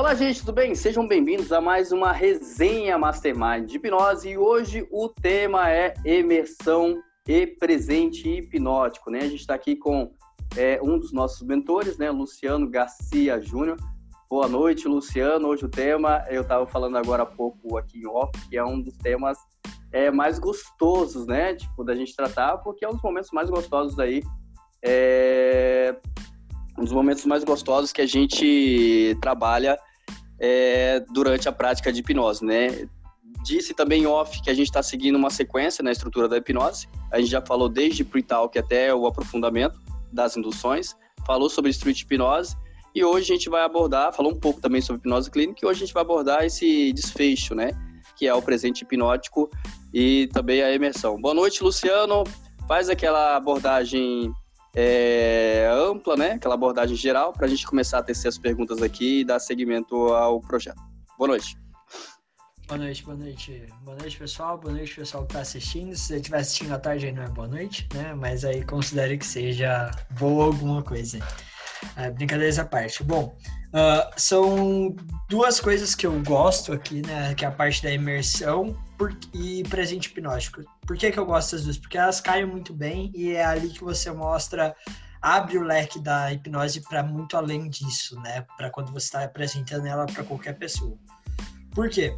Olá, gente, tudo bem? Sejam bem-vindos a mais uma resenha Mastermind de hipnose e hoje o tema é imersão e presente hipnótico, né? A gente está aqui com é, um dos nossos mentores, né, Luciano Garcia Júnior. Boa noite, Luciano. Hoje o tema, eu estava falando agora há pouco aqui em off, que é um dos temas é, mais gostosos, né? Tipo, da gente tratar, porque é um dos momentos mais gostosos aí. É, um dos momentos mais gostosos que a gente trabalha é, durante a prática de hipnose, né? Disse também off que a gente está seguindo uma sequência na estrutura da hipnose. A gente já falou desde pre-talk até o aprofundamento das induções, falou sobre street hipnose e hoje a gente vai abordar, falou um pouco também sobre hipnose clínica e hoje a gente vai abordar esse desfecho, né? Que é o presente hipnótico e também a imersão. Boa noite, Luciano. Faz aquela abordagem é, ampla, né? Aquela abordagem geral para a gente começar a tecer as perguntas aqui e dar seguimento ao projeto. Boa noite. Boa noite, boa noite. Boa noite, pessoal. Boa noite, pessoal que está assistindo. Se você estiver assistindo à tarde, aí não é boa noite, né? Mas aí considere que seja boa alguma coisa. É, brincadeiras à parte. Bom, uh, são duas coisas que eu gosto aqui, né? Que é a parte da imersão por, e presente hipnótico. Por que, que eu gosto das duas? Porque elas caem muito bem e é ali que você mostra abre o leque da hipnose para muito além disso, né? Para quando você está apresentando ela para qualquer pessoa. Por quê?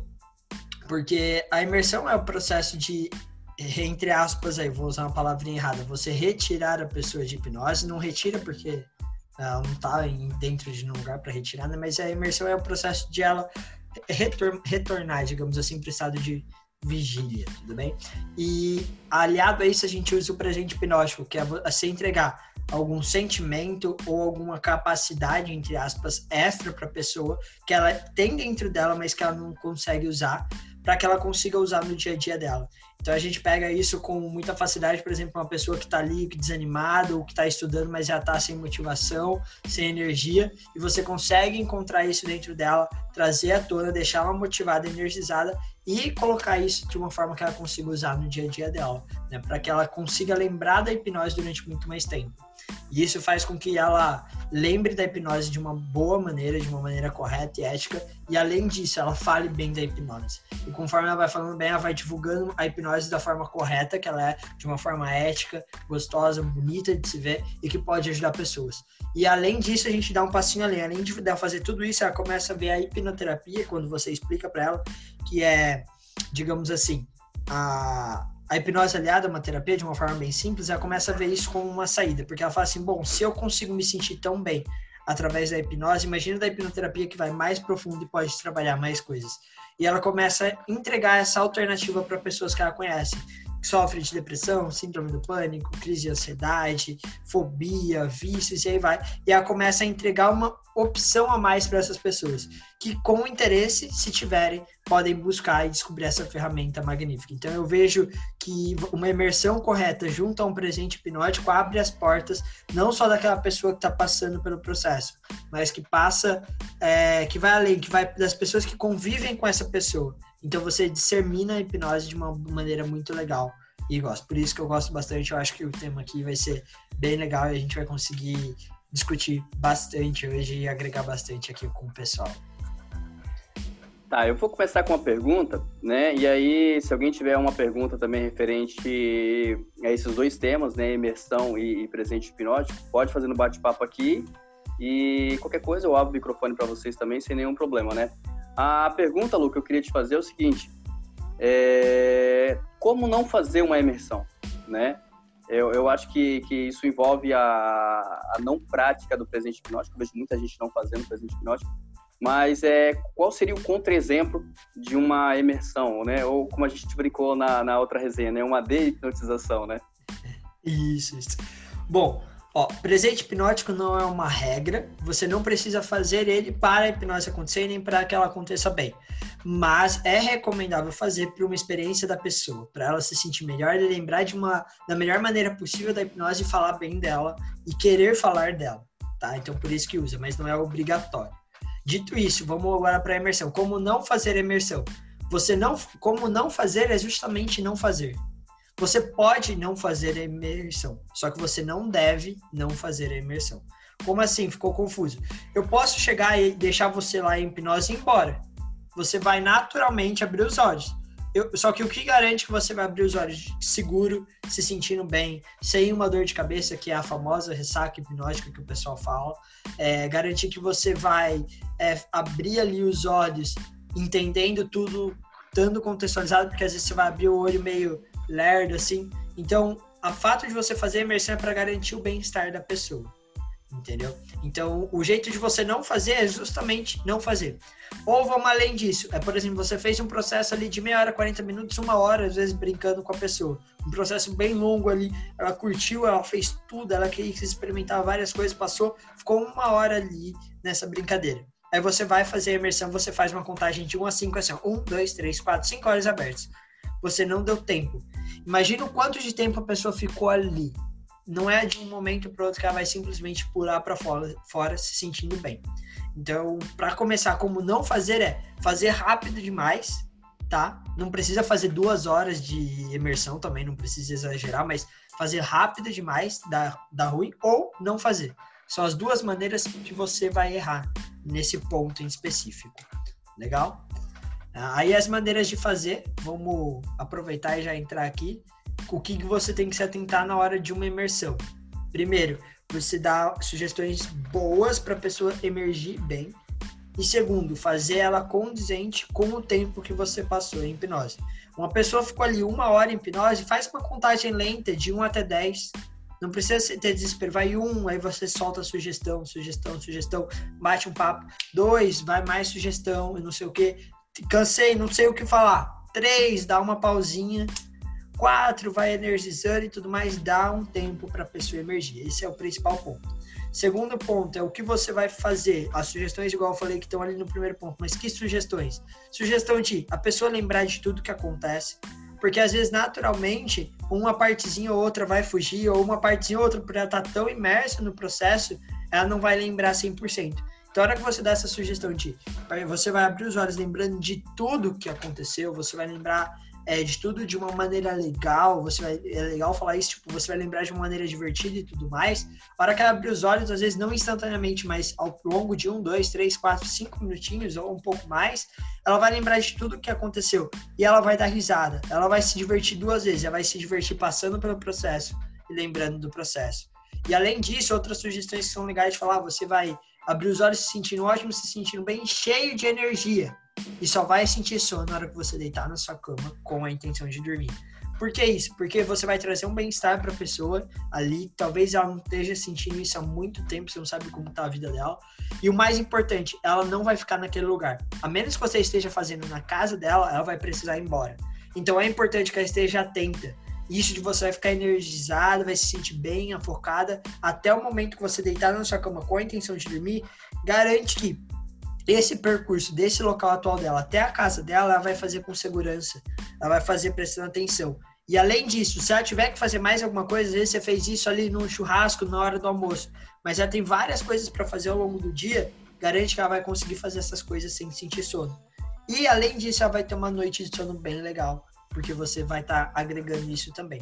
Porque a imersão é o processo de entre aspas aí, vou usar uma palavrinha errada, você retirar a pessoa de hipnose, não retira porque ela não está dentro de um lugar para retirar, né? mas a imersão é o processo de ela retor retornar, digamos assim, para o estado de vigília, tudo bem? E aliado a isso, a gente usa o presente hipnótico, que é você entregar algum sentimento ou alguma capacidade, entre aspas, extra para a pessoa que ela tem dentro dela, mas que ela não consegue usar, para que ela consiga usar no dia a dia dela. Então a gente pega isso com muita facilidade, por exemplo, uma pessoa que está ali desanimada ou que está estudando, mas já está sem motivação, sem energia, e você consegue encontrar isso dentro dela, trazer à tona, deixar ela motivada, energizada e colocar isso de uma forma que ela consiga usar no dia a dia dela, né? para que ela consiga lembrar da hipnose durante muito mais tempo. E isso faz com que ela lembre da hipnose de uma boa maneira, de uma maneira correta e ética, e além disso, ela fale bem da hipnose. E conforme ela vai falando bem, ela vai divulgando a hipnose da forma correta, que ela é de uma forma ética, gostosa, bonita de se ver e que pode ajudar pessoas. E além disso, a gente dá um passinho além. Além de fazer tudo isso, ela começa a ver a hipnoterapia, quando você explica para ela, que é, digamos assim, a, a hipnose aliada a uma terapia de uma forma bem simples, ela começa a ver isso como uma saída, porque ela fala assim: bom, se eu consigo me sentir tão bem através da hipnose, imagina da hipnoterapia que vai mais profundo e pode trabalhar mais coisas. E ela começa a entregar essa alternativa para pessoas que ela conhece sofre de depressão, síndrome do pânico, crise de ansiedade, fobia, vícios e aí vai. E ela começa a entregar uma opção a mais para essas pessoas, que com interesse, se tiverem, podem buscar e descobrir essa ferramenta magnífica. Então eu vejo que uma imersão correta junto a um presente hipnótico abre as portas não só daquela pessoa que está passando pelo processo, mas que passa, é, que vai além, que vai das pessoas que convivem com essa pessoa. Então você dissemina a hipnose de uma maneira muito legal e gosto. Por isso que eu gosto bastante. Eu acho que o tema aqui vai ser bem legal e a gente vai conseguir discutir bastante hoje e agregar bastante aqui com o pessoal. Tá, eu vou começar com uma pergunta, né? E aí, se alguém tiver uma pergunta também referente a esses dois temas, né? Imersão e, presente hipnótico, pode fazer no bate-papo aqui. E qualquer coisa eu abro o microfone para vocês também, sem nenhum problema, né? A pergunta, Lu, que eu queria te fazer é o seguinte: é, como não fazer uma imersão, né? Eu, eu acho que, que isso envolve a, a não prática do presente hipnótico. Eu vejo muita gente não fazendo presente hipnótico. Mas é, qual seria o contra-exemplo de uma imersão, né? Ou como a gente brincou na, na outra resenha, né? Uma de-hipnotização, né? Isso, isso. Bom, Ó, presente hipnótico não é uma regra, você não precisa fazer ele para a hipnose acontecer nem para que ela aconteça bem. Mas é recomendável fazer para uma experiência da pessoa, para ela se sentir melhor e lembrar de uma da melhor maneira possível da hipnose e falar bem dela e querer falar dela, tá? Então por isso que usa, mas não é obrigatório. Dito isso, vamos agora para a imersão. Como não fazer imersão? Você não, como não fazer é justamente não fazer. Você pode não fazer a imersão, só que você não deve não fazer a imersão. Como assim? Ficou confuso. Eu posso chegar e deixar você lá em hipnose e ir embora. Você vai naturalmente abrir os olhos. Eu, só que o que garante que você vai abrir os olhos seguro, se sentindo bem, sem uma dor de cabeça, que é a famosa ressaca hipnótica que o pessoal fala, é, garantir que você vai é, abrir ali os olhos, entendendo tudo, estando contextualizado, porque às vezes você vai abrir o olho meio lerdo, assim. Então, a fato de você fazer a imersão é para garantir o bem-estar da pessoa entendeu? Então, o jeito de você não fazer é justamente não fazer. Ou vamos além disso, é, por exemplo, você fez um processo ali de meia hora, 40 minutos, uma hora, às vezes brincando com a pessoa. Um processo bem longo ali, ela curtiu, ela fez tudo, ela quis experimentar várias coisas, passou, ficou uma hora ali nessa brincadeira. Aí você vai fazer a imersão, você faz uma contagem de 1 a 5, assim, 1, 2, 3, 4, 5 horas abertas. Você não deu tempo. Imagina o quanto de tempo a pessoa ficou ali não é de um momento para outro que ela vai simplesmente pular para fora, fora se sentindo bem. Então, para começar, como não fazer é fazer rápido demais, tá? Não precisa fazer duas horas de imersão também, não precisa exagerar, mas fazer rápido demais dá, dá ruim ou não fazer. São as duas maneiras que você vai errar nesse ponto em específico. Legal? Aí as maneiras de fazer, vamos aproveitar e já entrar aqui o que, que você tem que se atentar na hora de uma imersão. Primeiro, você dá sugestões boas para a pessoa emergir bem. E segundo, fazer ela condizente com o tempo que você passou em hipnose. Uma pessoa ficou ali uma hora em hipnose, faz uma contagem lenta de 1 até 10. Não precisa ter desespero. Vai um, aí você solta sugestão, sugestão, sugestão, bate um papo. Dois, vai mais sugestão, não sei o que. Cansei, não sei o que falar. Três, dá uma pausinha quatro vai energizando e tudo mais, dá um tempo para a pessoa emergir. Esse é o principal ponto. Segundo ponto é o que você vai fazer. As sugestões, igual eu falei, que estão ali no primeiro ponto. Mas que sugestões? Sugestão de a pessoa lembrar de tudo que acontece. Porque às vezes, naturalmente, uma partezinha ou outra vai fugir, ou uma partezinha ou outra, por ela estar tá tão imersa no processo, ela não vai lembrar 100%. Então, a hora que você dá essa sugestão de você vai abrir os olhos lembrando de tudo que aconteceu, você vai lembrar é, de tudo de uma maneira legal, você vai, é legal falar isso, tipo, você vai lembrar de uma maneira divertida e tudo mais. A hora que ela abrir os olhos, às vezes não instantaneamente, mas ao longo de um, dois, três, quatro, cinco minutinhos ou um pouco mais, ela vai lembrar de tudo que aconteceu e ela vai dar risada. Ela vai se divertir duas vezes, ela vai se divertir passando pelo processo e lembrando do processo. E além disso, outras sugestões que são legais de falar, você vai abrir os olhos se sentindo ótimo, se sentindo bem, cheio de energia. E só vai sentir sono na hora que você deitar na sua cama com a intenção de dormir. Por que isso? Porque você vai trazer um bem-estar para a pessoa ali. Talvez ela não esteja sentindo isso há muito tempo, você não sabe como está a vida dela. E o mais importante, ela não vai ficar naquele lugar. A menos que você esteja fazendo na casa dela, ela vai precisar ir embora. Então é importante que ela esteja atenta. Isso de você vai ficar energizada, vai se sentir bem, afocada, até o momento que você deitar na sua cama com a intenção de dormir, garante que esse percurso desse local atual dela até a casa dela, ela vai fazer com segurança, ela vai fazer prestando atenção. E além disso, se ela tiver que fazer mais alguma coisa, às vezes você fez isso ali no churrasco, na hora do almoço, mas já tem várias coisas para fazer ao longo do dia, garante que ela vai conseguir fazer essas coisas sem sentir sono. E além disso, ela vai ter uma noite de sono bem legal, porque você vai estar tá agregando isso também.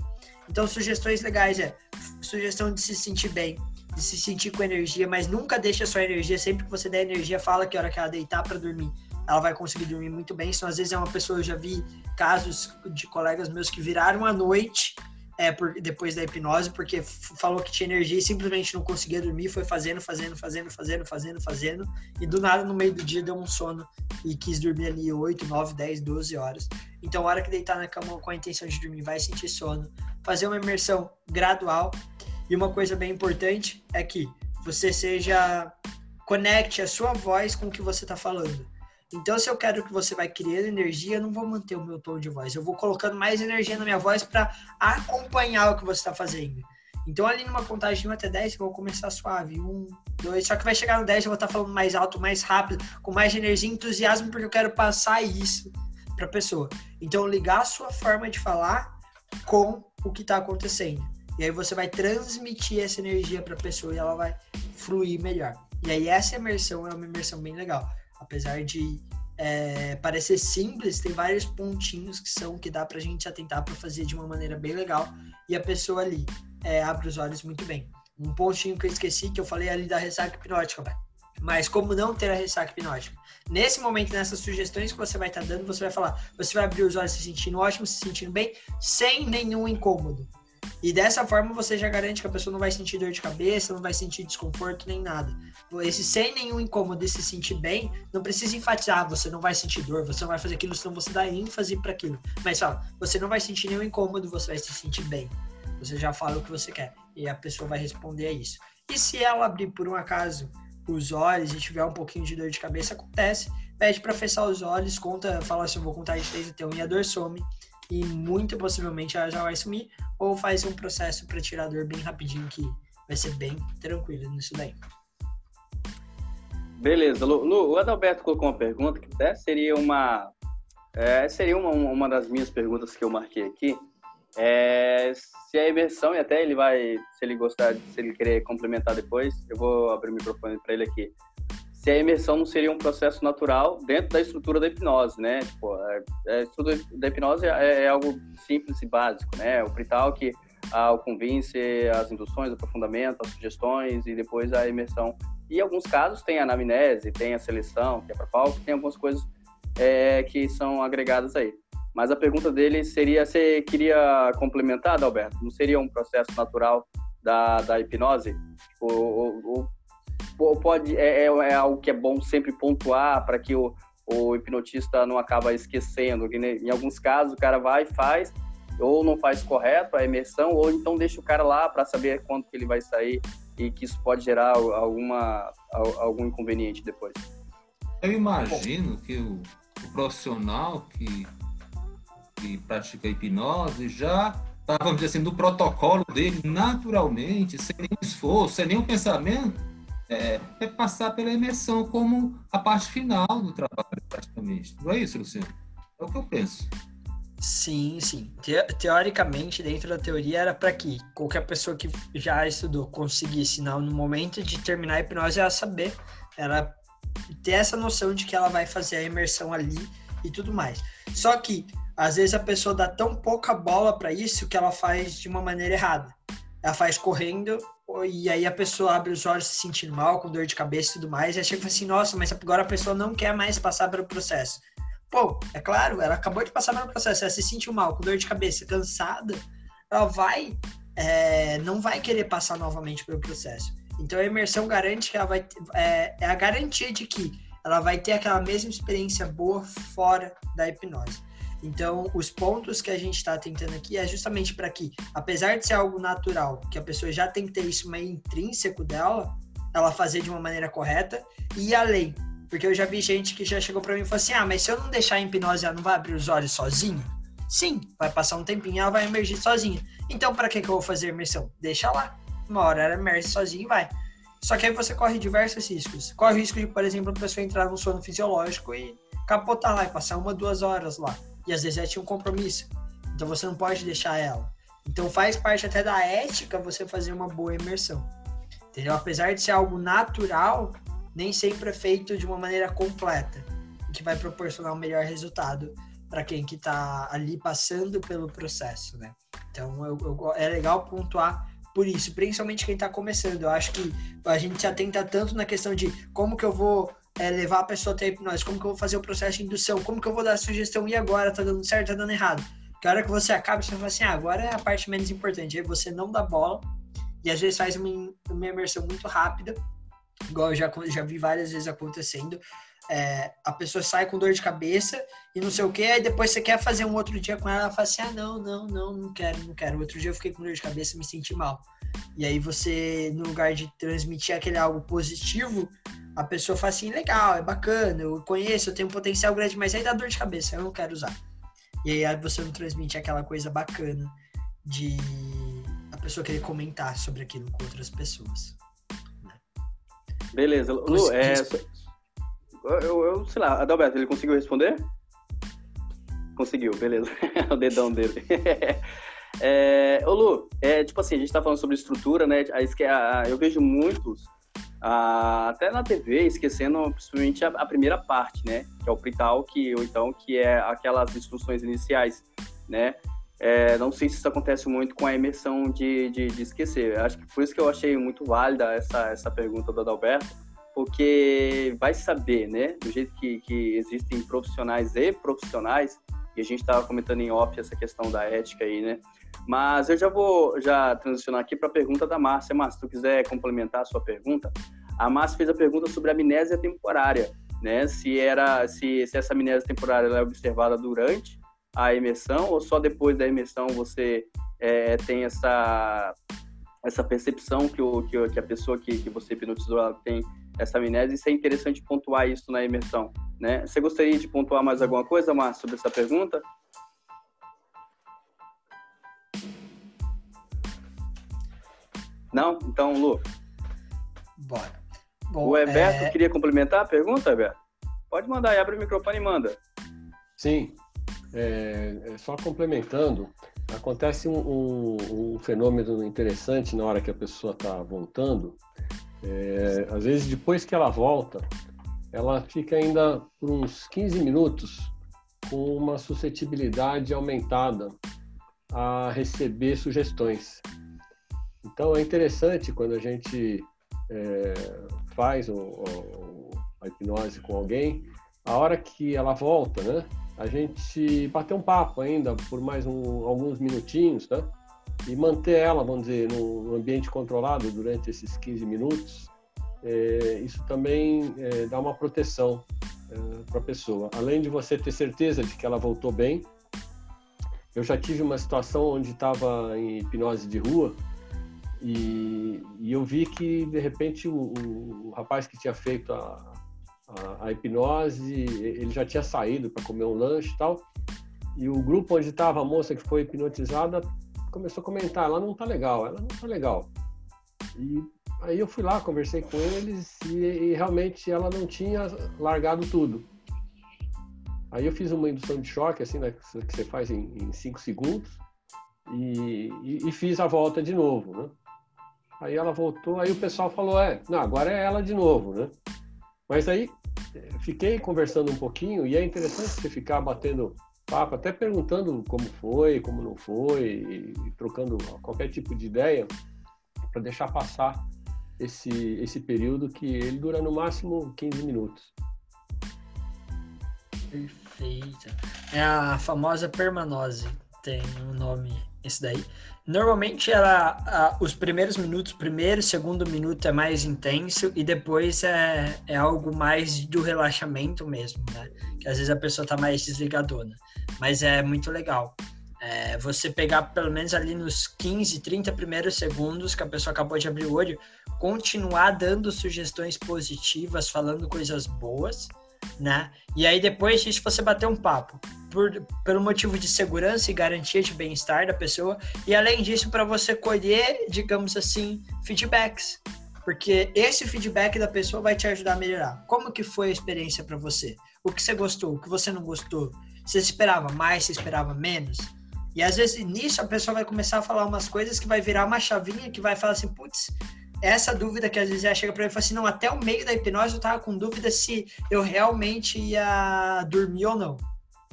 Então, sugestões legais é sugestão de se sentir bem, de se sentir com energia, mas nunca deixe a sua energia, sempre que você der energia, fala que hora que ela deitar para dormir, ela vai conseguir dormir muito bem. Então, às vezes é uma pessoa, eu já vi casos de colegas meus que viraram a noite é, por, depois da hipnose, porque falou que tinha energia e simplesmente não conseguia dormir, foi fazendo, fazendo, fazendo, fazendo, fazendo, fazendo, e do nada, no meio do dia, deu um sono e quis dormir ali 8, 9, 10, 12 horas. Então, a hora que deitar na cama com a intenção de dormir, vai sentir sono. Fazer uma imersão gradual, e uma coisa bem importante é que você seja conecte a sua voz com o que você está falando. Então, se eu quero que você vai criando energia, eu não vou manter o meu tom de voz. Eu vou colocando mais energia na minha voz para acompanhar o que você está fazendo. Então, ali numa contagem de 1 até 10, eu vou começar suave. 1, 2, só que vai chegar no 10, eu vou estar tá falando mais alto, mais rápido, com mais energia e entusiasmo, porque eu quero passar isso para a pessoa. Então, ligar a sua forma de falar com o que está acontecendo. E aí você vai transmitir essa energia para a pessoa e ela vai fluir melhor. E aí essa imersão é uma imersão bem legal. Apesar de é, parecer simples, tem vários pontinhos que são que dá para a gente atentar para fazer de uma maneira bem legal e a pessoa ali é, abre os olhos muito bem. um pontinho que eu esqueci, que eu falei ali da ressaca hipnótica, mas como não ter a ressaca hipnótica. Nesse momento, nessas sugestões que você vai estar tá dando, você vai falar, você vai abrir os olhos se sentindo ótimo, se sentindo bem, sem nenhum incômodo. E dessa forma você já garante que a pessoa não vai sentir dor de cabeça, não vai sentir desconforto nem nada. Esse sem nenhum incômodo e se sentir bem, não precisa enfatizar, você não vai sentir dor, você não vai fazer aquilo, senão você dá ênfase para aquilo. Mas fala, você não vai sentir nenhum incômodo, você vai se sentir bem. Você já fala o que você quer e a pessoa vai responder a isso. E se ela abrir por um acaso os olhos e tiver um pouquinho de dor de cabeça, acontece. Pede para fechar os olhos, conta, fala assim, eu vou contar de 3 até 1 e a dor some. E muito possivelmente ela já vai sumir. Ou faz um processo para tirar a dor bem rapidinho, que vai ser bem tranquilo nisso daí. Beleza, Lu, Lu, o Adalberto colocou uma pergunta que até seria uma é, seria uma, uma das minhas perguntas que eu marquei aqui. É, se a imersão, e até ele vai, se ele gostar, se ele querer complementar depois, eu vou abrir o microfone para ele aqui. Se a imersão não seria um processo natural dentro da estrutura da hipnose, né? Tipo, a, estrutura da hipnose é, é, algo simples e básico, né? O pre-talk, o convince, as induções, o aprofundamento, as sugestões e depois a imersão. E em alguns casos tem a anamnese, tem a seleção, que é para palco, tem algumas coisas é, que são agregadas aí. Mas a pergunta dele seria: você queria complementar, Alberto? Não seria um processo natural da, da hipnose? Ou, ou pode é, é, é, algo que é bom sempre pontuar para que o, o hipnotista não acaba esquecendo? Que, em alguns casos o cara vai e faz, ou não faz correto a imersão, ou então deixa o cara lá para saber quanto que ele vai sair e que isso pode gerar alguma, algum inconveniente depois. Eu imagino que o, o profissional que que pratica hipnose já está, vamos dizer assim, no protocolo dele, naturalmente, sem nenhum esforço, sem nenhum pensamento, é, é, passar pela imersão como a parte final do trabalho, praticamente. Não é isso, Luciano? É o que eu penso. Sim, sim. Te teoricamente, dentro da teoria, era para que qualquer pessoa que já estudou conseguisse, no momento de terminar a hipnose, ela saber, ela ter essa noção de que ela vai fazer a imersão ali e tudo mais. Só que às vezes a pessoa dá tão pouca bola para isso que ela faz de uma maneira errada. Ela faz correndo e aí a pessoa abre os olhos se sentindo mal, com dor de cabeça e tudo mais, e aí chega assim, nossa, mas agora a pessoa não quer mais passar pelo processo. Pô, é claro, ela acabou de passar pelo processo, ela se sentiu mal, com dor de cabeça, cansada, ela vai, é, não vai querer passar novamente pelo processo. Então a imersão garante que ela vai, é, é a garantia de que ela vai ter aquela mesma experiência boa fora da hipnose. Então, os pontos que a gente está tentando aqui é justamente para que, apesar de ser algo natural, que a pessoa já tem que ter isso meio intrínseco dela, ela fazer de uma maneira correta e além. Porque eu já vi gente que já chegou para mim e falou assim: ah, mas se eu não deixar a hipnose, ela não vai abrir os olhos sozinha? Sim, vai passar um tempinho, ela vai emergir sozinha. Então, para que, que eu vou fazer imersão? Deixa lá. Uma hora ela emerge sozinha e vai. Só que aí você corre diversos riscos. Corre o risco de, por exemplo, a pessoa entrar no sono fisiológico e capotar lá e passar uma, duas horas lá e às vezes ela tinha um compromisso. Então você não pode deixar ela. Então faz parte até da ética você fazer uma boa imersão. Entendeu? Apesar de ser algo natural, nem sempre é feito de uma maneira completa, que vai proporcionar o um melhor resultado para quem que está ali passando pelo processo, né? Então eu, eu, é legal pontuar por isso, principalmente quem está começando. Eu acho que a gente se atenta tanto na questão de como que eu vou é, levar a pessoa até a hipnose, como que eu vou fazer o processo de indução, como que eu vou dar a sugestão e agora, tá dando certo, tá dando errado. Que a hora que você acaba, você fala assim, ah, agora é a parte menos importante, aí você não dá bola e às vezes faz uma, uma imersão muito rápida, igual eu já, já vi várias vezes acontecendo, é, a pessoa sai com dor de cabeça e não sei o que, aí depois você quer fazer um outro dia com ela, ela fala assim, ah, não, não, não, não quero, não quero. Outro dia eu fiquei com dor de cabeça me senti mal. E aí você, no lugar de transmitir aquele algo positivo, a pessoa fala assim, legal, é bacana, eu conheço, eu tenho um potencial grande, mas aí dá dor de cabeça, eu não quero usar. E aí você não transmite aquela coisa bacana de a pessoa querer comentar sobre aquilo com outras pessoas. Né? Beleza. Lu, é, eu, eu, sei lá, Adalberto, ele conseguiu responder? Conseguiu, beleza. o dedão dele. é, ô Lu, é, tipo assim, a gente tá falando sobre estrutura, né? Eu vejo muitos ah, até na TV, esquecendo principalmente a, a, primeira parte, né? Que é o pre-talk, ou então que é aquelas instruções iniciais, né? É, não sei se isso acontece muito com a imersão de, de, de, esquecer. Acho que por isso que eu achei muito válida essa, essa pergunta do Adalberto, porque vai saber, né? Do jeito que, que existem profissionais e profissionais, e a gente estava comentando em off essa questão da ética aí, né? Mas eu já vou já transicionar aqui para a pergunta da Márcia. Márcia, se tu quiser complementar a sua pergunta, a Márcia fez a pergunta sobre a amnésia temporária, né? Se era se, se essa amnésia temporária é observada durante a imersão ou só depois da imersão você é, tem essa essa percepção que, o, que, que a pessoa que, que você hipnotizou tem essa amnésia, isso é interessante pontuar isso na imersão, né? Você gostaria de pontuar mais alguma coisa, Márcio, sobre essa pergunta? Não? Então, Lu. Bora. Bom, o Everto é... queria complementar a pergunta, Everto? Pode mandar aí, abre o microfone e manda. Sim. É, é só complementando, acontece um, um, um, fenômeno interessante na hora que a pessoa está voltando. É, às vezes, depois que ela volta, ela fica ainda por uns 15 minutos com uma suscetibilidade aumentada a receber sugestões. Então é interessante quando a gente é, faz o, o, a hipnose com alguém, a hora que ela volta, né? A gente bater um papo ainda por mais um, alguns minutinhos, né? E manter ela, vamos dizer, no ambiente controlado durante esses 15 minutos, é, isso também é, dá uma proteção é, para a pessoa. Além de você ter certeza de que ela voltou bem, eu já tive uma situação onde estava em hipnose de rua e, e eu vi que, de repente, o, o rapaz que tinha feito a, a, a hipnose, ele já tinha saído para comer um lanche e tal. E o grupo onde estava a moça que foi hipnotizada começou a comentar: ela não tá legal, ela não tá legal. E aí eu fui lá, conversei com eles e, e realmente ela não tinha largado tudo. Aí eu fiz uma indução de choque, assim, né, que você faz em, em cinco segundos, e, e, e, fiz a volta de novo, né? Aí ela voltou, aí o pessoal falou, é, não, agora é ela de novo, né? Mas aí eh, fiquei conversando um pouquinho e é interessante você ficar batendo papo, até perguntando como foi, como não foi, e, trocando qualquer tipo de ideia para deixar passar esse, esse período que ele dura no máximo 15 minutos. Perfeito. É a famosa permanose, tem um nome esse daí. Normalmente ela, a, os primeiros minutos, primeiro, segundo minuto é mais intenso e depois é, é algo mais do relaxamento mesmo, né? Que às vezes a pessoa tá mais desligadona. Mas é muito legal. É, você pegar pelo menos ali nos 15, 30 primeiros segundos que a pessoa acabou de abrir o olho, continuar dando sugestões positivas, falando coisas boas, né? E aí depois disso você bater um papo por, pelo motivo de segurança e garantia de bem-estar da pessoa, e além disso, para você colher, digamos assim, feedbacks. Porque esse feedback da pessoa vai te ajudar a melhorar. Como que foi a experiência para você? O que você gostou, o que você não gostou? Você esperava mais, você esperava menos? E às vezes nisso a pessoa vai começar a falar umas coisas que vai virar uma chavinha que vai falar assim, putz, essa dúvida que às vezes ela chega para mim e fala assim, não, até o meio da hipnose eu tava com dúvida se eu realmente ia dormir ou não.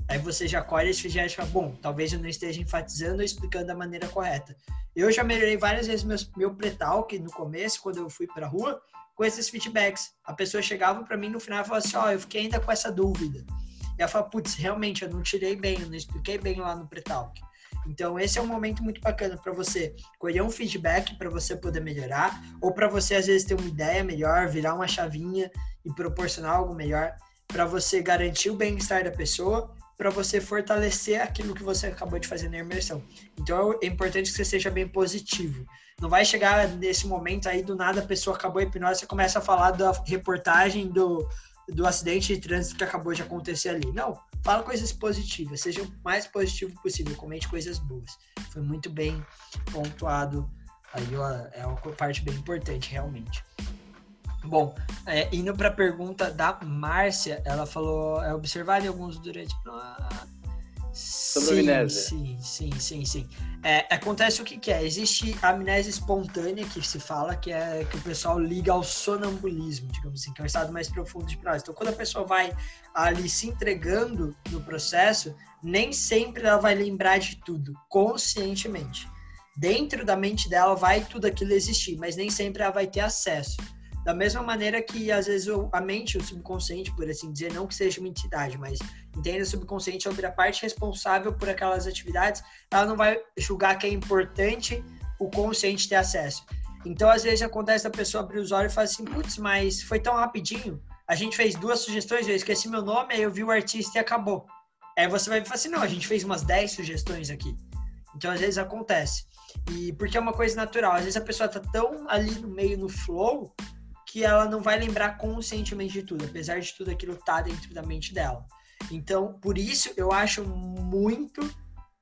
Aí você já colhe esse feedback e fala, bom, talvez eu não esteja enfatizando ou explicando da maneira correta. Eu já melhorei várias vezes meu, meu pre-talk no começo, quando eu fui pra rua, com esses feedbacks. A pessoa chegava para mim no final e falava assim, ó, oh, eu fiquei ainda com essa dúvida. E ela fala, putz, realmente eu não tirei bem, eu não expliquei bem lá no pre-talk. Então, esse é um momento muito bacana para você colher um feedback para você poder melhorar, ou para você, às vezes, ter uma ideia melhor, virar uma chavinha e proporcionar algo melhor, para você garantir o bem-estar da pessoa para você fortalecer aquilo que você acabou de fazer na imersão. Então é importante que você seja bem positivo. Não vai chegar nesse momento aí do nada a pessoa acabou a hipnose e começa a falar da reportagem do, do acidente de trânsito que acabou de acontecer ali. Não, fala coisas positivas, seja o mais positivo possível, comente coisas boas. Foi muito bem pontuado. Aí é uma parte bem importante, realmente. Bom, é, indo para a pergunta da Márcia, ela falou: é observar alguns durante. sobre sim, amnésia. Sim, sim, sim, sim. É, acontece o que, que é? Existe a amnésia espontânea que se fala, que é que o pessoal liga ao sonambulismo, digamos assim, que é um estado mais profundo de hipnose. Então, quando a pessoa vai ali se entregando no processo, nem sempre ela vai lembrar de tudo, conscientemente. Dentro da mente dela vai tudo aquilo existir, mas nem sempre ela vai ter acesso. Da mesma maneira que, às vezes, a mente, o subconsciente, por assim dizer, não que seja uma entidade, mas entenda o subconsciente sobre a parte responsável por aquelas atividades, ela não vai julgar que é importante o consciente ter acesso. Então, às vezes, acontece a pessoa abrir os olhos e falar assim, putz, mas foi tão rapidinho, a gente fez duas sugestões, eu esqueci meu nome, aí eu vi o artista e acabou. Aí você vai falar assim, não, a gente fez umas 10 sugestões aqui. Então, às vezes, acontece. E porque é uma coisa natural. Às vezes a pessoa tá tão ali no meio, no flow, que ela não vai lembrar conscientemente de tudo, apesar de tudo aquilo estar tá dentro da mente dela. Então, por isso, eu acho muito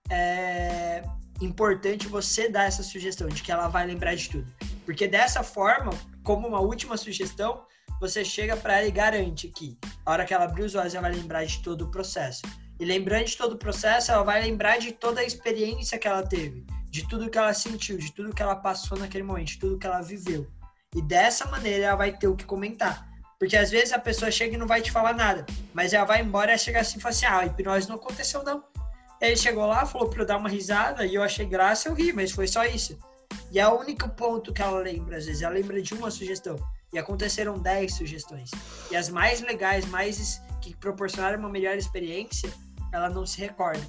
é, importante você dar essa sugestão de que ela vai lembrar de tudo. Porque dessa forma, como uma última sugestão, você chega para ela e garante que a hora que ela abrir os olhos, ela vai lembrar de todo o processo. E lembrando de todo o processo, ela vai lembrar de toda a experiência que ela teve, de tudo que ela sentiu, de tudo que ela passou naquele momento, de tudo que ela viveu. E dessa maneira ela vai ter o que comentar. Porque às vezes a pessoa chega e não vai te falar nada, mas ela vai embora e chega assim e fala assim: ah, a hipnose não aconteceu não. Ele chegou lá, falou para eu dar uma risada e eu achei graça, eu ri, mas foi só isso. E é o único ponto que ela lembra, às vezes. Ela lembra de uma sugestão. E aconteceram 10 sugestões. E as mais legais, mais que proporcionaram uma melhor experiência, ela não se recorda.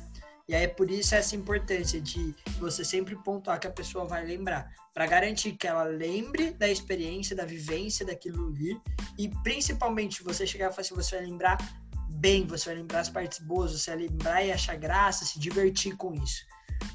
E aí é por isso essa importância de você sempre pontuar que a pessoa vai lembrar, para garantir que ela lembre da experiência, da vivência daquilo ali, e principalmente você chegar e falar assim, você vai lembrar bem, você vai lembrar as partes boas, você vai lembrar e achar graça, se divertir com isso.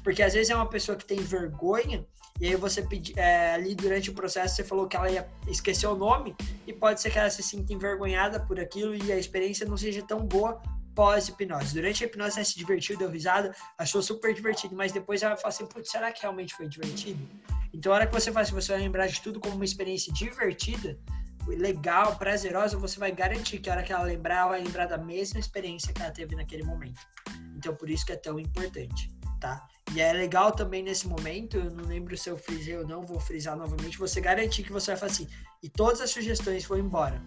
Porque às vezes é uma pessoa que tem vergonha, e aí você pedi, é, ali durante o processo você falou que ela ia esquecer o nome, e pode ser que ela se sinta envergonhada por aquilo e a experiência não seja tão boa pós-hipnose. Durante a hipnose ela se divertiu, deu risada, achou super divertido, mas depois ela fala assim, putz, será que realmente foi divertido? Então a hora que você faz, você vai lembrar de tudo como uma experiência divertida, legal, prazerosa, você vai garantir que a hora que ela lembrar, ela vai lembrar da mesma experiência que ela teve naquele momento. Então por isso que é tão importante, tá? E é legal também nesse momento, eu não lembro se eu frisei ou não, vou frisar novamente, você garantir que você vai fazer assim, e todas as sugestões vão embora.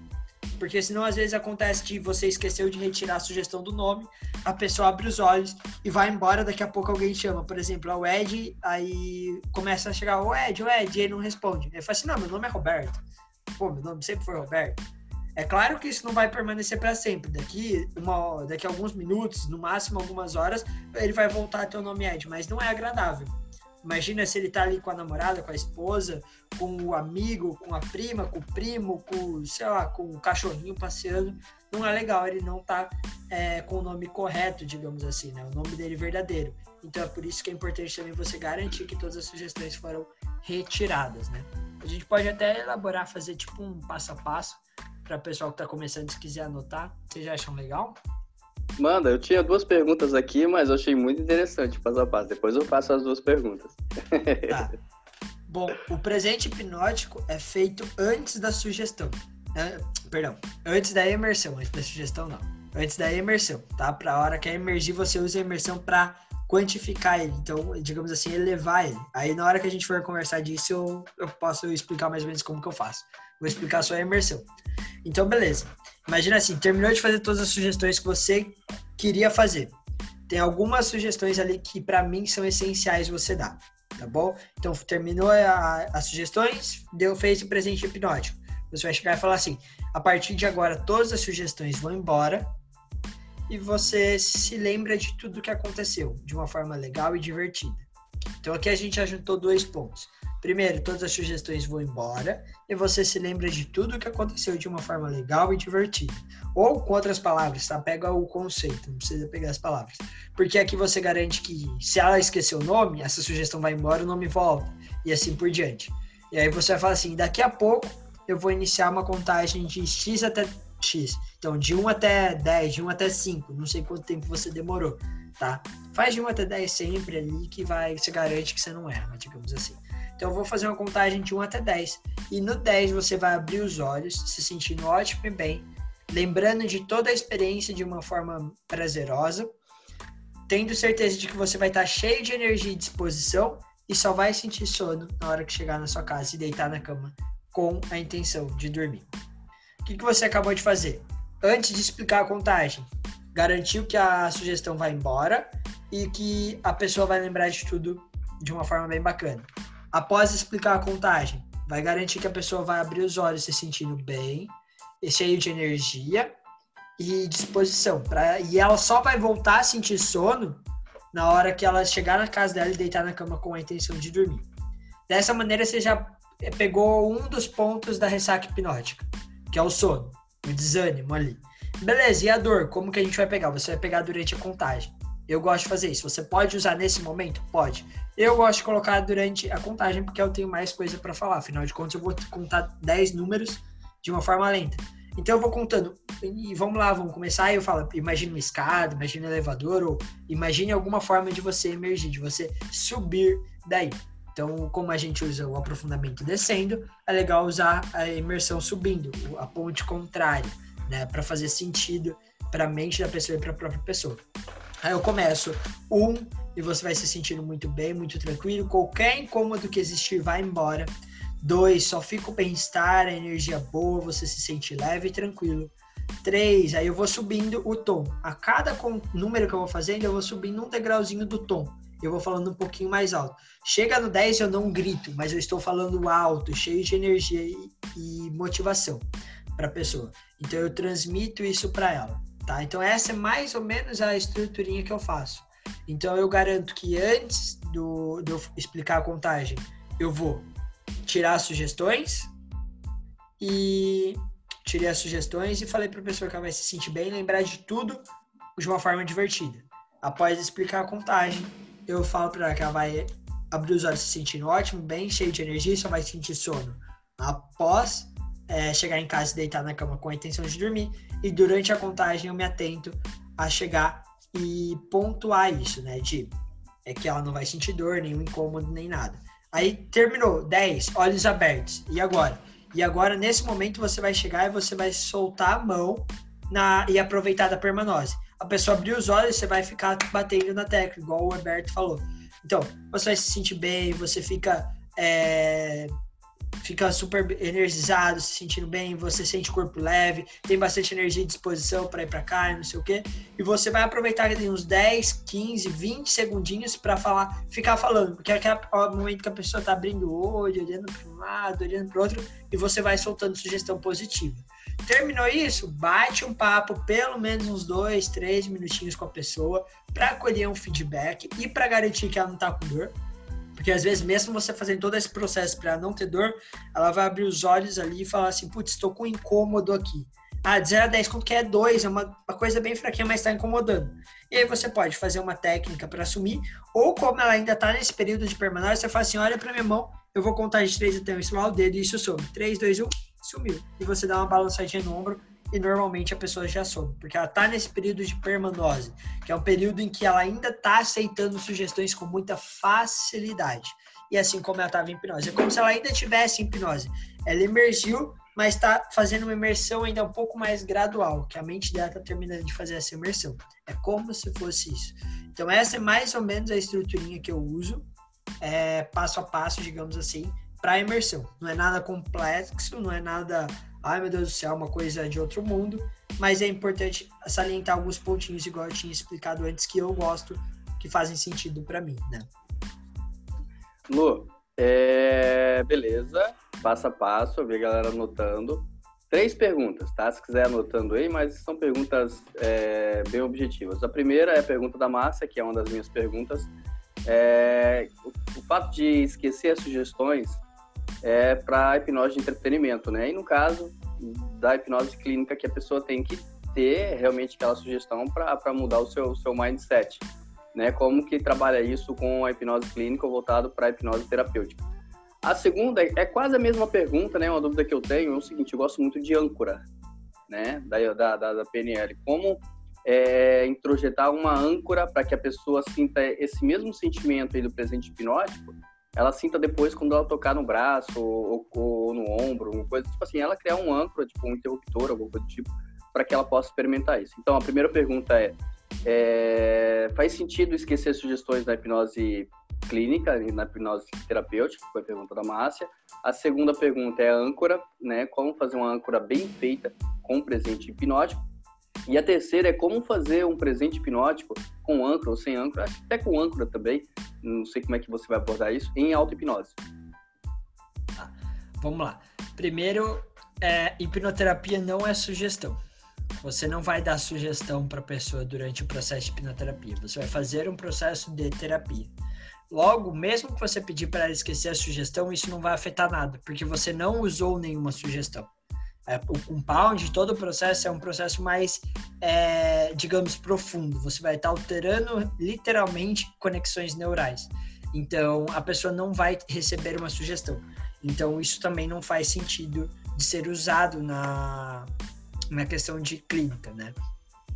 Porque senão às vezes acontece que você esqueceu de retirar a sugestão do nome, a pessoa abre os olhos e vai embora, daqui a pouco alguém chama. Por exemplo, o Ed, aí começa a chegar, o Ed, o Ed, e ele não responde. Ele fala assim, não, meu nome é Roberto. Pô, meu nome sempre foi Roberto. É claro que isso não vai permanecer para sempre. Daqui, uma, daqui a alguns minutos, no máximo algumas horas, ele vai voltar a ter o nome Ed, mas não é agradável. Imagina se ele tá ali com a namorada, com a esposa, com o amigo, com a prima, com o primo, com, sei lá, com o cachorrinho passeando. Não é legal, ele não tá é, com o nome correto, digamos assim, né? O nome dele verdadeiro. Então é por isso que é importante também você garantir que todas as sugestões foram retiradas, né? A gente pode até elaborar, fazer tipo um passo a passo para o pessoal que está começando, se quiser anotar. Vocês acham legal? Manda, eu tinha duas perguntas aqui, mas eu achei muito interessante passo a passo. Depois eu faço as duas perguntas. Tá. Bom, o presente hipnótico é feito antes da sugestão. É, perdão, antes da imersão, antes da sugestão não. Antes da imersão, tá? Para a hora que é emergir, você usa a imersão para quantificar ele. Então, digamos assim, elevar ele. Aí na hora que a gente for conversar disso, eu, eu posso explicar mais ou menos como que eu faço. Vou explicar só a imersão. Então, beleza. Imagina assim, terminou de fazer todas as sugestões que você queria fazer. Tem algumas sugestões ali que para mim são essenciais você dar, tá bom? Então terminou a, as sugestões, deu fez o presente hipnótico. Você vai chegar e falar assim: a partir de agora todas as sugestões vão embora e você se lembra de tudo que aconteceu de uma forma legal e divertida. Então aqui a gente já juntou dois pontos. Primeiro, todas as sugestões vão embora e você se lembra de tudo o que aconteceu de uma forma legal e divertida. Ou, com outras palavras, tá? Pega o conceito, não precisa pegar as palavras. Porque aqui você garante que se ela esquecer o nome, essa sugestão vai embora, o nome volta. E assim por diante. E aí você vai falar assim: daqui a pouco eu vou iniciar uma contagem de X até X. Então, de 1 até 10, de 1 até 5. Não sei quanto tempo você demorou, tá? Faz de 1 até 10 sempre ali que vai, você garante que você não erra, digamos assim. Então eu vou fazer uma contagem de 1 até 10. E no 10 você vai abrir os olhos, se sentindo ótimo e bem, lembrando de toda a experiência de uma forma prazerosa. tendo certeza de que você vai estar cheio de energia e disposição e só vai sentir sono na hora que chegar na sua casa e deitar na cama com a intenção de dormir. O que, que você acabou de fazer? Antes de explicar a contagem, garantiu que a sugestão vai embora e que a pessoa vai lembrar de tudo de uma forma bem bacana. Após explicar a contagem, vai garantir que a pessoa vai abrir os olhos se sentindo bem, cheio de energia e disposição. Pra, e ela só vai voltar a sentir sono na hora que ela chegar na casa dela e deitar na cama com a intenção de dormir. Dessa maneira, você já pegou um dos pontos da ressaca hipnótica, que é o sono, o desânimo ali. Beleza, e a dor? Como que a gente vai pegar? Você vai pegar durante a contagem. Eu gosto de fazer isso. Você pode usar nesse momento? Pode. Eu gosto de colocar durante a contagem porque eu tenho mais coisa para falar. Afinal de contas, eu vou contar 10 números de uma forma lenta. Então eu vou contando, e vamos lá, vamos começar, e eu falo, imagine uma escada, imagine um elevador, ou imagine alguma forma de você emergir, de você subir daí. Então, como a gente usa o aprofundamento descendo, é legal usar a imersão subindo, a ponte contrária, né, para fazer sentido para a mente da pessoa e para a própria pessoa. Aí eu começo um e você vai se sentindo muito bem, muito tranquilo. Qualquer incômodo que existir vai embora. Dois, só fica o bem-estar, a energia boa, você se sente leve e tranquilo. Três, aí eu vou subindo o tom. A cada número que eu vou fazendo, eu vou subindo um degrauzinho do tom. Eu vou falando um pouquinho mais alto. Chega no 10, eu não grito, mas eu estou falando alto, cheio de energia e, e motivação para a pessoa. Então eu transmito isso para ela, tá? Então essa é mais ou menos a estruturinha que eu faço. Então eu garanto que antes do, de eu explicar a contagem, eu vou tirar sugestões e tirei as sugestões e falei para a pessoa que ela vai se sentir bem, lembrar de tudo de uma forma divertida. Após explicar a contagem, eu falo para ela que ela vai abrir os olhos se sentindo ótimo, bem cheio de energia só vai sentir sono. Após é, chegar em casa e deitar na cama com a intenção de dormir, e durante a contagem eu me atento a chegar e pontuar isso, né? De é que ela não vai sentir dor, nenhum incômodo, nem nada. Aí terminou, 10, olhos abertos. E agora? E agora, nesse momento, você vai chegar e você vai soltar a mão na, e aproveitar da permanose. A pessoa abriu os olhos, você vai ficar batendo na tecla, igual o Alberto falou. Então, você vai se sentir bem, você fica é, fica super energizado, se sentindo bem, você sente o corpo leve, tem bastante energia e disposição para ir para cá, não sei o quê. E você vai aproveitar tem uns 10, 15, 20 segundinhos para falar, ficar falando, porque é o momento que a pessoa tá abrindo o olho, olhando para um lado, olhando para outro, e você vai soltando sugestão positiva. Terminou isso? Bate um papo, pelo menos uns dois, três minutinhos com a pessoa, para colher um feedback e para garantir que ela não tá com dor porque às vezes, mesmo você fazendo todo esse processo para não ter dor, ela vai abrir os olhos ali e falar assim: putz, estou com incômodo aqui. Ah, de 0 a 10, quanto que é 2? É uma, uma coisa bem fraquinha, mas está incomodando. E aí você pode fazer uma técnica para assumir, ou como ela ainda está nesse período de permanência, você fala assim: olha para minha mão, eu vou contar de 3 até eu estalar o dedo e isso some. 3, 2, 1, sumiu. E você dá uma balançadinha no ombro e normalmente a pessoa já soube, porque ela está nesse período de permanose, que é um período em que ela ainda está aceitando sugestões com muita facilidade. E assim como ela estava em hipnose. É como se ela ainda tivesse hipnose. Ela emergiu, mas está fazendo uma imersão ainda um pouco mais gradual, que a mente dela está terminando de fazer essa imersão. É como se fosse isso. Então, essa é mais ou menos a estruturinha que eu uso, é, passo a passo, digamos assim, para imersão. Não é nada complexo, não é nada ai meu Deus do céu, uma coisa de outro mundo, mas é importante salientar alguns pontinhos, igual eu tinha explicado antes, que eu gosto, que fazem sentido para mim, né? Lu, é... beleza, passo a passo, eu vi a galera anotando. Três perguntas, tá? Se quiser anotando aí, mas são perguntas é, bem objetivas. A primeira é a pergunta da Márcia, que é uma das minhas perguntas. É... o, fato de esquecer as sugestões é, para hipnose de entretenimento, né? E no caso da hipnose clínica, que a pessoa tem que ter realmente aquela sugestão para mudar o seu, seu mindset, né? Como que trabalha isso com a hipnose clínica voltado para a hipnose terapêutica? A segunda é quase a mesma pergunta, né? Uma dúvida que eu tenho é o seguinte: eu gosto muito de âncora, né? Da, da, da, da PNL. Como é, introjetar uma âncora para que a pessoa sinta esse mesmo sentimento aí do presente hipnótico, ela sinta depois quando ela tocar no braço ou, ou, no ombro, uma coisa tipo assim, ela criar um âncora, tipo um interruptor, alguma coisa do tipo, para que ela possa experimentar isso. Então, a primeira pergunta é: É, faz sentido esquecer sugestões na hipnose clínica e na hipnose terapêutica, foi a pergunta da Márcia. A segunda pergunta é a âncora, né? Como fazer uma âncora bem feita com presente hipnótico. E a terceira é como fazer um presente hipnótico com âncora ou sem âncora, até com âncora também, não sei como é que você vai abordar isso, em auto-hipnose. Tá. Vamos lá. Primeiro, é, hipnoterapia não é sugestão. Você não vai dar sugestão para a pessoa durante o processo de hipnoterapia. Você vai fazer um processo de terapia. Logo, mesmo que você pedir para ela esquecer a sugestão, isso não vai afetar nada, porque você não usou nenhuma sugestão. É, o compound, todo o processo é um processo mais, é, digamos, profundo. Você vai estar alterando literalmente conexões neurais. Então, a pessoa não vai receber uma sugestão. Então, isso também não faz sentido de ser usado na, na questão de clínica, né?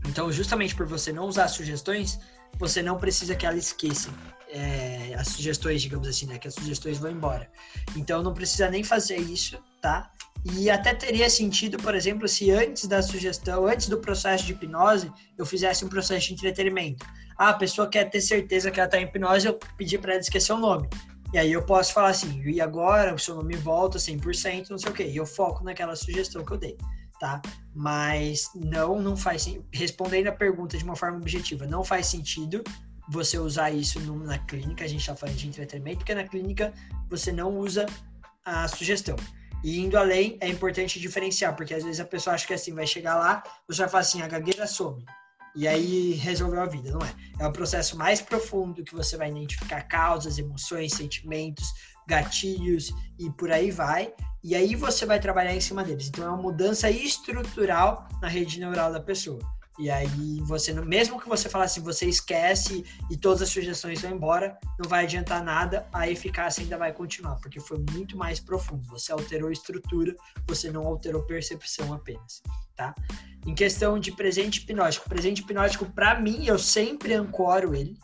Então, justamente por você não usar sugestões, você não precisa que ela esqueça é, as sugestões, digamos assim, né? Que as sugestões vão embora. Então, não precisa nem fazer isso, tá? E até teria sentido, por exemplo, se antes da sugestão, antes do processo de hipnose, eu fizesse um processo de entretenimento. Ah, a pessoa quer ter certeza que ela está em hipnose, eu pedi para ela esquecer o nome. E aí eu posso falar assim, e agora o seu nome volta 100%, não sei o quê. E eu foco naquela sugestão que eu dei, tá? Mas não, não faz respondendo a pergunta de uma forma objetiva, não faz sentido você usar isso na clínica, a gente está falando de entretenimento, porque na clínica você não usa a sugestão. E indo além, é importante diferenciar, porque às vezes a pessoa acha que assim, vai chegar lá, você vai falar assim, a gagueira some. E aí resolveu a vida, não é? É um processo mais profundo que você vai identificar causas, emoções, sentimentos, gatilhos e por aí vai. E aí você vai trabalhar em cima deles. Então é uma mudança estrutural na rede neural da pessoa. E aí você, mesmo que você falasse, assim, você esquece e todas as sugestões vão embora, não vai adiantar nada, a eficácia ainda vai continuar, porque foi muito mais profundo. Você alterou estrutura, você não alterou percepção apenas, tá? Em questão de presente hipnótico, presente hipnótico, para mim, eu sempre ancoro ele,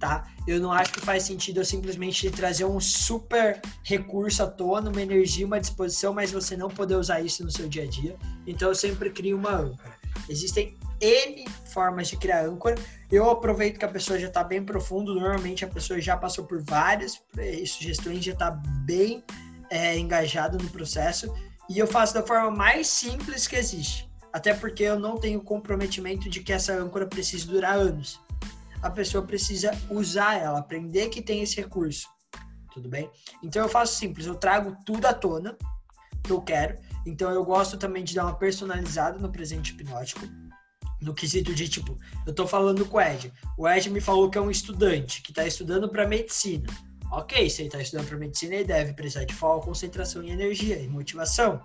tá? Eu não acho que faz sentido eu simplesmente trazer um super recurso à tona, uma energia, uma disposição, mas você não poder usar isso no seu dia a dia. Então eu sempre crio uma âncora. Existem N formas de criar âncora. Eu aproveito que a pessoa já está bem profundo. Normalmente a pessoa já passou por várias sugestões, já está bem é, engajada no processo. E eu faço da forma mais simples que existe. Até porque eu não tenho comprometimento de que essa âncora precise durar anos. A pessoa precisa usar ela, aprender que tem esse recurso. Tudo bem? Então eu faço simples, eu trago tudo à tona que eu quero. Então eu gosto também de dar uma personalizada no presente hipnótico no quesito de tipo, eu tô falando com o Ed. O Ed me falou que é um estudante que está estudando para medicina. Ok, se ele está estudando para medicina, ele deve precisar de foco, concentração e energia e motivação.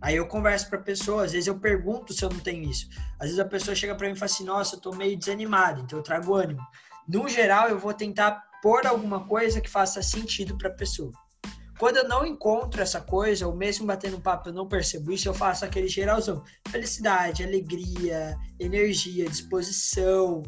Aí eu converso para a pessoa, às vezes eu pergunto se eu não tenho isso. Às vezes a pessoa chega para mim e fala assim: "Nossa, eu tô meio desanimado", então eu trago ânimo. No geral, eu vou tentar pôr alguma coisa que faça sentido para a pessoa. Quando eu não encontro essa coisa, ou mesmo batendo papo eu não percebo isso, eu faço aquele geralzão. Felicidade, alegria, energia, disposição,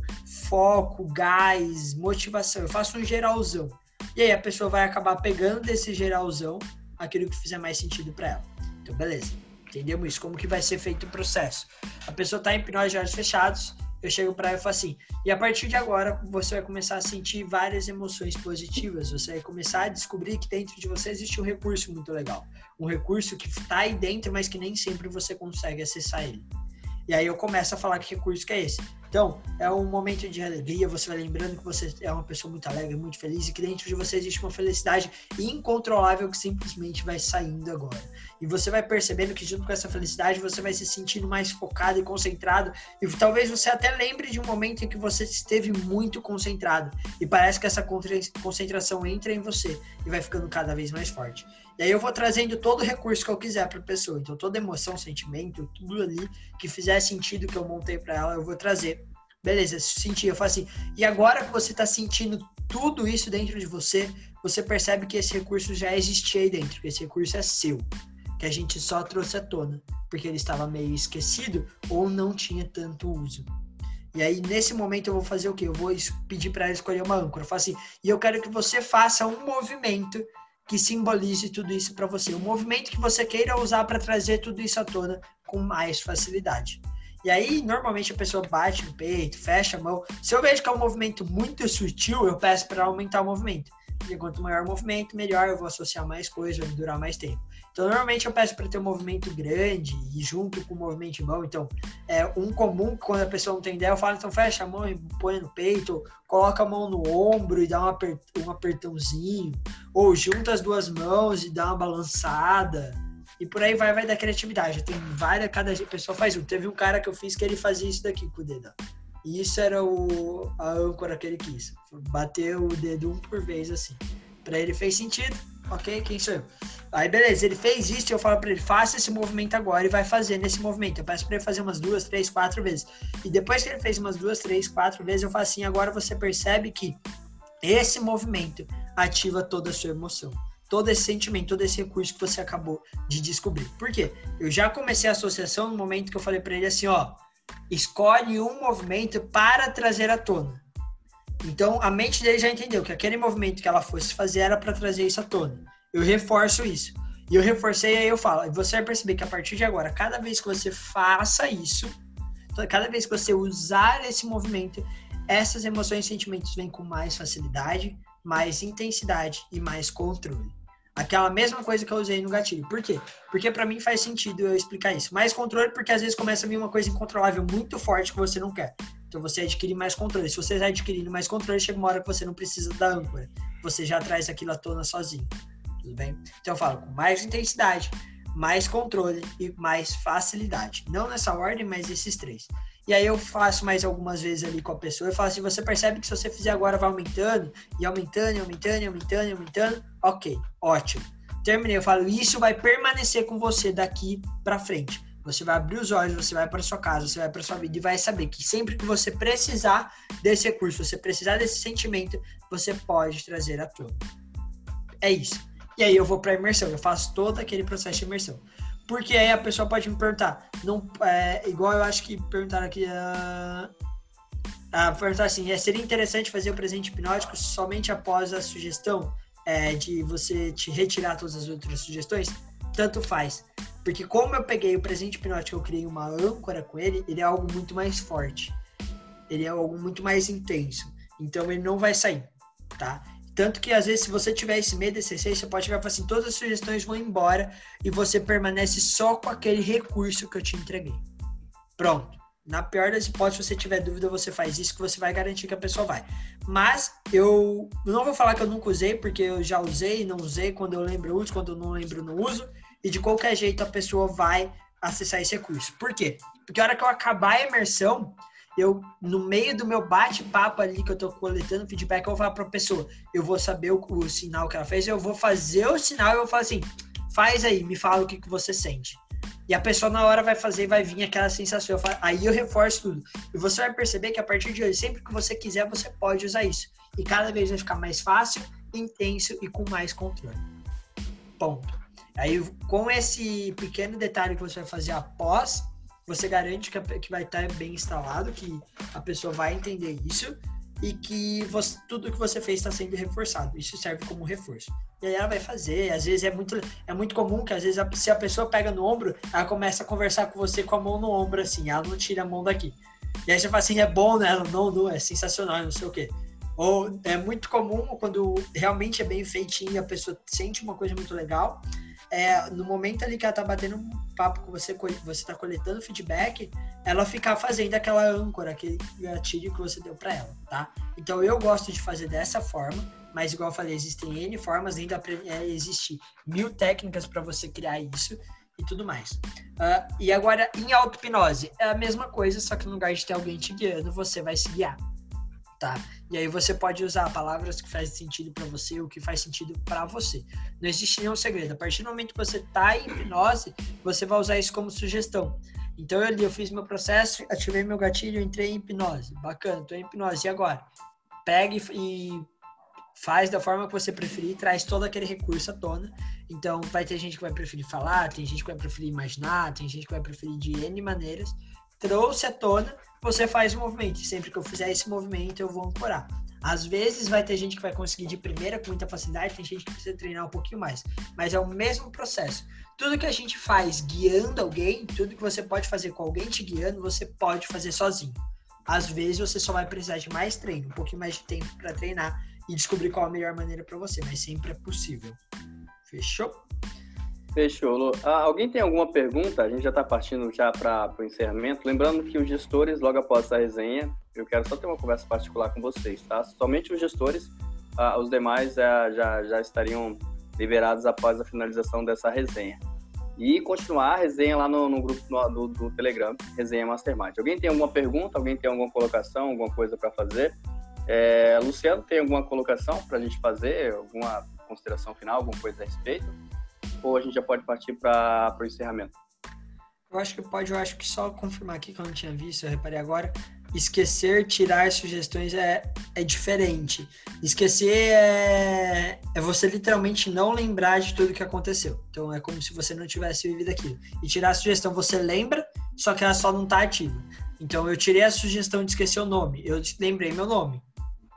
foco, gás, motivação. Eu faço um geralzão. E aí a pessoa vai acabar pegando desse geralzão aquilo que fizer mais sentido para ela. Então, beleza. Entendemos isso? Como que vai ser feito o processo? A pessoa está em hipnose de olhos fechados, eu chego para ela e falo assim: e a partir de agora você vai começar a sentir várias emoções positivas, você vai começar a descobrir que dentro de você existe um recurso muito legal, um recurso que está aí dentro, mas que nem sempre você consegue acessar ele. E aí eu começo a falar que recurso que é esse. Então, é um momento de alegria, você vai lembrando que você é uma pessoa muito alegre, muito feliz e que dentro de você existe uma felicidade incontrolável que simplesmente vai saindo agora. E você vai percebendo que junto com essa felicidade você vai se sentindo mais focado e concentrado e talvez você até lembre de um momento em que você esteve muito concentrado e parece que essa concentração entra em você e vai ficando cada vez mais forte. E aí eu vou trazendo todo o recurso que eu quiser para a pessoa. Então, toda emoção, sentimento, tudo ali que fizer sentido que eu montei para ela, eu vou trazer. Beleza, senti. Eu falo assim, e agora que você está sentindo tudo isso dentro de você, você percebe que esse recurso já existia aí dentro, que esse recurso é seu, que a gente só trouxe à tona, porque ele estava meio esquecido ou não tinha tanto uso. E aí, nesse momento, eu vou fazer o quê? Eu vou pedir para ela escolher uma âncora. Eu falo assim, e eu quero que você faça um movimento que simbolize tudo isso para você. O movimento que você queira usar para trazer tudo isso à tona com mais facilidade. E aí, normalmente a pessoa bate no peito, fecha a mão. Se eu vejo que é um movimento muito sutil, eu peço para aumentar o movimento. Porque quanto maior o movimento, melhor eu vou associar mais coisa, vai durar mais tempo. Então, normalmente eu peço para ter um movimento grande e junto com o movimento de mão. Então, é um comum quando a pessoa não tem ideia, eu falo, então fecha a mão e põe no peito, coloca a mão no ombro e dá um, apert um apertãozinho, ou junta as duas mãos e dá uma balançada. E por aí vai, vai da criatividade. Tem várias, cada pessoa faz um. Teve um cara que eu fiz que ele fazia isso daqui com o dedo. E isso era o, a âncora que ele quis. Bater o dedo um por vez assim. Para ele fez sentido. Ok, quem sou eu? Aí beleza, ele fez isso e eu falo para ele, faça esse movimento agora e vai fazer nesse movimento. Eu peço para ele fazer umas duas, três, quatro vezes. E depois que ele fez umas duas, três, quatro vezes, eu falo assim, agora você percebe que esse movimento ativa toda a sua emoção todo esse sentimento, todo esse recurso que você acabou de descobrir. Por quê? Eu já comecei a associação no momento que eu falei para ele assim, ó, escolhe um movimento para trazer à tona. Então a mente dele já entendeu que aquele movimento que ela fosse fazer era para trazer isso à tona. Eu reforço isso. E eu reforcei, aí eu falo, você vai perceber que a partir de agora, cada vez que você faça isso, cada vez que você usar esse movimento, essas emoções e sentimentos vêm com mais facilidade, mais intensidade e mais controle. Aquela mesma coisa que eu usei no gatilho. Por quê? Porque para mim faz sentido eu explicar isso. Mais controle porque às vezes começa a vir uma coisa incontrolável muito forte que você não quer. Então você adquire mais controle. Se você está adquirindo mais controle, chega uma hora que você não precisa da âncora. Você já traz aquilo à tona sozinho. Tudo bem? Então eu falo com mais intensidade, mais controle e mais facilidade. Não nessa ordem, mas esses três. E aí eu faço mais algumas vezes ali com a pessoa. Eu falo assim: você percebe que se você fizer agora vai aumentando, e aumentando, e aumentando, e aumentando, e aumentando. Ok, ótimo. Terminei. Eu falo: isso vai permanecer com você daqui para frente. Você vai abrir os olhos, você vai para sua casa, você vai para sua vida e vai saber que sempre que você precisar desse recurso, você precisar desse sentimento, você pode trazer à tona. É isso. E aí eu vou para imersão, eu faço todo aquele processo de imersão. Porque aí a pessoa pode me perguntar, não, é, igual eu acho que perguntaram aqui, uh, uh, perguntar assim, é, seria interessante fazer o presente hipnótico somente após a sugestão é, de você te retirar todas as outras sugestões? Tanto faz. Porque como eu peguei o presente hipnótico, eu criei uma âncora com ele, ele é algo muito mais forte. Ele é algo muito mais intenso. Então ele não vai sair, tá? Tanto que às vezes, se você tiver esse medo, esse receio, você pode chegar e falar assim: todas as sugestões vão embora e você permanece só com aquele recurso que eu te entreguei. Pronto. Na pior das hipóteses, se você tiver dúvida, você faz isso que você vai garantir que a pessoa vai. Mas eu não vou falar que eu nunca usei, porque eu já usei, não usei, quando eu lembro eu uso, quando eu não lembro não uso. E de qualquer jeito a pessoa vai acessar esse recurso. Por quê? Porque a hora que eu acabar a imersão, eu, no meio do meu bate-papo ali que eu tô coletando feedback, eu vou falar pra pessoa, eu vou saber o, o sinal que ela fez, eu vou fazer o sinal e eu vou falar assim, faz aí, me fala o que, que você sente. E a pessoa na hora vai fazer, vai vir aquela sensação. Eu falo, aí eu reforço tudo. E você vai perceber que a partir de hoje, sempre que você quiser, você pode usar isso. E cada vez vai ficar mais fácil, intenso e com mais controle. Ponto. Aí, com esse pequeno detalhe que você vai fazer após você garante que, que vai estar bem instalado, que a pessoa vai entender isso e que você, tudo que você fez está sendo reforçado. Isso serve como reforço. E aí ela vai fazer. Às vezes é muito, é muito comum que às vezes a, se a pessoa pega no ombro, ela começa a conversar com você com a mão no ombro, assim, ela não tira a mão daqui. E aí você fala assim, é bom, né? Ela, não, não, é sensacional, não sei o quê. Ou é muito comum quando realmente é bem feitinho, a pessoa sente uma coisa muito legal é, no momento ali que ela tá batendo um papo com você, você tá coletando feedback, ela ficar fazendo aquela âncora, aquele gatilho que você deu para ela, tá? Então eu gosto de fazer dessa forma, mas igual eu falei, existem N formas, ainda é, existe mil técnicas para você criar isso e tudo mais. Uh, e agora, em auto-hipnose, é a mesma coisa, só que no lugar de ter alguém te guiando, você vai se guiar tá? E aí você pode usar palavras que fazem sentido para você, o que faz sentido para você. Não existe nenhum segredo. A partir do momento que você tá em hipnose, você vai usar isso como sugestão. Então eu eu fiz meu processo, ativei meu gatilho, entrei em hipnose. Bacana, tô em hipnose. E agora? Pegue e faz da forma que você preferir, traz todo aquele recurso à tona. Então, vai ter gente que vai preferir falar, tem gente que vai preferir imaginar, tem gente que vai preferir de N maneiras. Trouxe à tona, você faz o movimento. Sempre que eu fizer esse movimento, eu vou ancorar. Às vezes vai ter gente que vai conseguir de primeira com muita facilidade, tem gente que precisa treinar um pouquinho mais. Mas é o mesmo processo. Tudo que a gente faz guiando alguém, tudo que você pode fazer com alguém te guiando, você pode fazer sozinho. Às vezes você só vai precisar de mais treino, um pouquinho mais de tempo para treinar e descobrir qual a melhor maneira para você, mas sempre é possível. Fechou? Fechou. Ah, alguém tem alguma pergunta? A gente já está partindo já para o encerramento. Lembrando que os gestores, logo após essa resenha, eu quero só ter uma conversa particular com vocês, tá? Somente os gestores, ah, os demais já, já, já estariam liberados após a finalização dessa resenha. E continuar a resenha lá no, no grupo no, do, do, Telegram, Resenha Mastermind. Alguém tem alguma pergunta? Alguém tem alguma colocação, alguma coisa para fazer? É, Luciano, tem alguma colocação para a gente fazer? Alguma consideração final, alguma coisa a respeito? Ou a gente já pode partir para o encerramento? Eu acho que pode, eu acho que só confirmar aqui que eu não tinha visto, eu reparei agora. Esquecer, tirar sugestões é, é diferente. Esquecer é, é você literalmente não lembrar de tudo que aconteceu. Então é como se você não tivesse vivido aquilo. E tirar a sugestão, você lembra, só que ela só não está ativa. Então eu tirei a sugestão de esquecer o nome. Eu lembrei meu nome.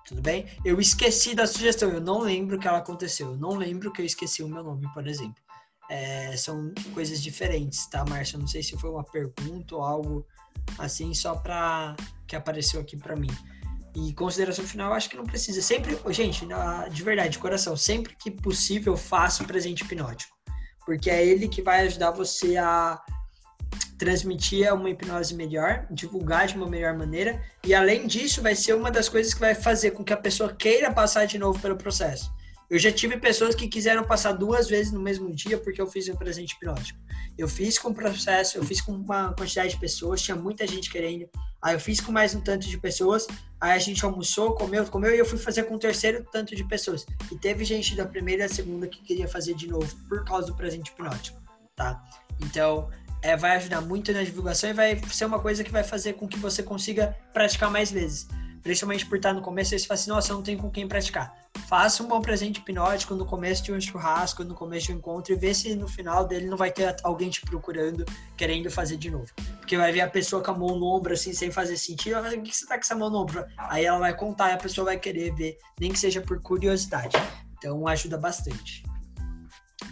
Tudo bem? Eu esqueci da sugestão, eu não lembro que ela aconteceu. Eu não lembro que eu esqueci o meu nome, por exemplo é, são coisas diferentes, tá, Márcio? Não sei se foi uma pergunta ou algo assim, só para que apareceu aqui para mim. E consideração final, acho que não precisa. Sempre, gente, de verdade, de coração, sempre que possível, faça um presente hipnótico. Porque é ele que vai ajudar você a transmitir uma hipnose melhor, divulgar de uma melhor maneira. E além disso, vai ser uma das coisas que vai fazer com que a pessoa queira passar de novo pelo processo. Eu já tive pessoas que quiseram passar duas vezes no mesmo dia porque eu fiz um presente hipnótico. Eu fiz com processo, eu fiz com uma quantidade de pessoas, tinha muita gente querendo. Aí eu fiz com mais um tanto de pessoas, aí a gente almoçou, comeu, comeu e eu fui fazer com um terceiro tanto de pessoas. E teve gente da primeira e da segunda que queria fazer de novo por causa do presente hipnótico, tá? Então, é, vai ajudar muito na divulgação e vai ser uma coisa que vai fazer com que você consiga praticar mais vezes principalmente por estar no começo, aí você fala assim, nossa, eu não tenho com quem praticar. Faça um bom presente hipnótico no começo de um churrasco, no começo de um encontro, e vê se no final dele não vai ter alguém te procurando, querendo fazer de novo. Porque vai ver a pessoa com a mão no ombro, assim, sem fazer sentido, vai o que você tá com essa mão no ombro? Aí ela vai contar e a pessoa vai querer ver, nem que seja por curiosidade. Então ajuda bastante.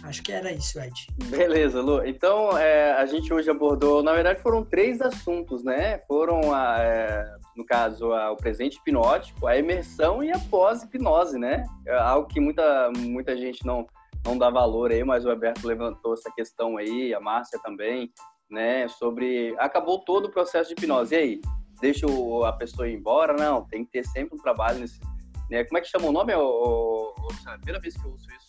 Acho que era isso, Ed. Beleza, Lu. Então, é, a gente hoje abordou, na verdade, foram três assuntos, né? Foram a, é, no caso, o presente hipnótico, a imersão e a pós-hipnose, né? É algo que muita, muita gente não, não dá valor aí, mas o Alberto levantou essa questão aí, a Márcia também, né? Sobre. Acabou todo o processo de hipnose. E aí? Deixa a pessoa ir embora? Não, tem que ter sempre um trabalho nesse. Né? Como é que chama o nome? O, o, a primeira vez que eu uso isso.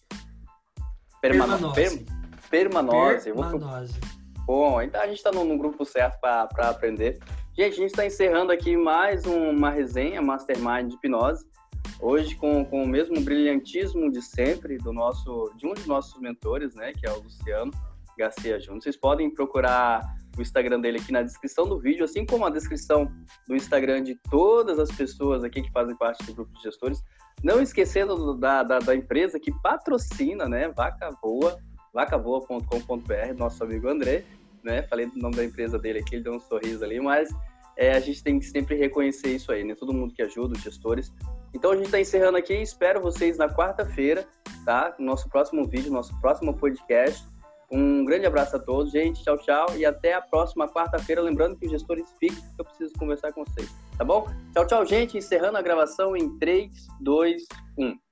Permanose. Permanose. Permanose. Permanose. Bom, então a gente está num grupo certo para aprender. Gente, a gente está encerrando aqui mais uma resenha Mastermind de Hipnose. Hoje com, com o mesmo brilhantismo de sempre do nosso, de um dos nossos mentores, né, que é o Luciano Garcia Júnior. Vocês podem procurar o Instagram dele aqui na descrição do vídeo, assim como a descrição do Instagram de todas as pessoas aqui que fazem parte do grupo de gestores. Não esquecendo da, da, da empresa que patrocina, né, Vaca Boa, vacavoa.com.br, nosso amigo André, né? Falei do nome da empresa dele aqui, ele deu um sorriso ali, mas é, a gente tem que sempre reconhecer isso aí, né? Todo mundo que ajuda, os gestores. Então a gente está encerrando aqui, espero vocês na quarta-feira, tá? No nosso próximo vídeo, nosso próximo podcast. Um grande abraço a todos, gente. Tchau, tchau. E até a próxima quarta-feira. Lembrando que os gestores fiquem, que eu preciso conversar com vocês. Tá bom? Tchau, tchau, gente. Encerrando a gravação em 3, 2, 1.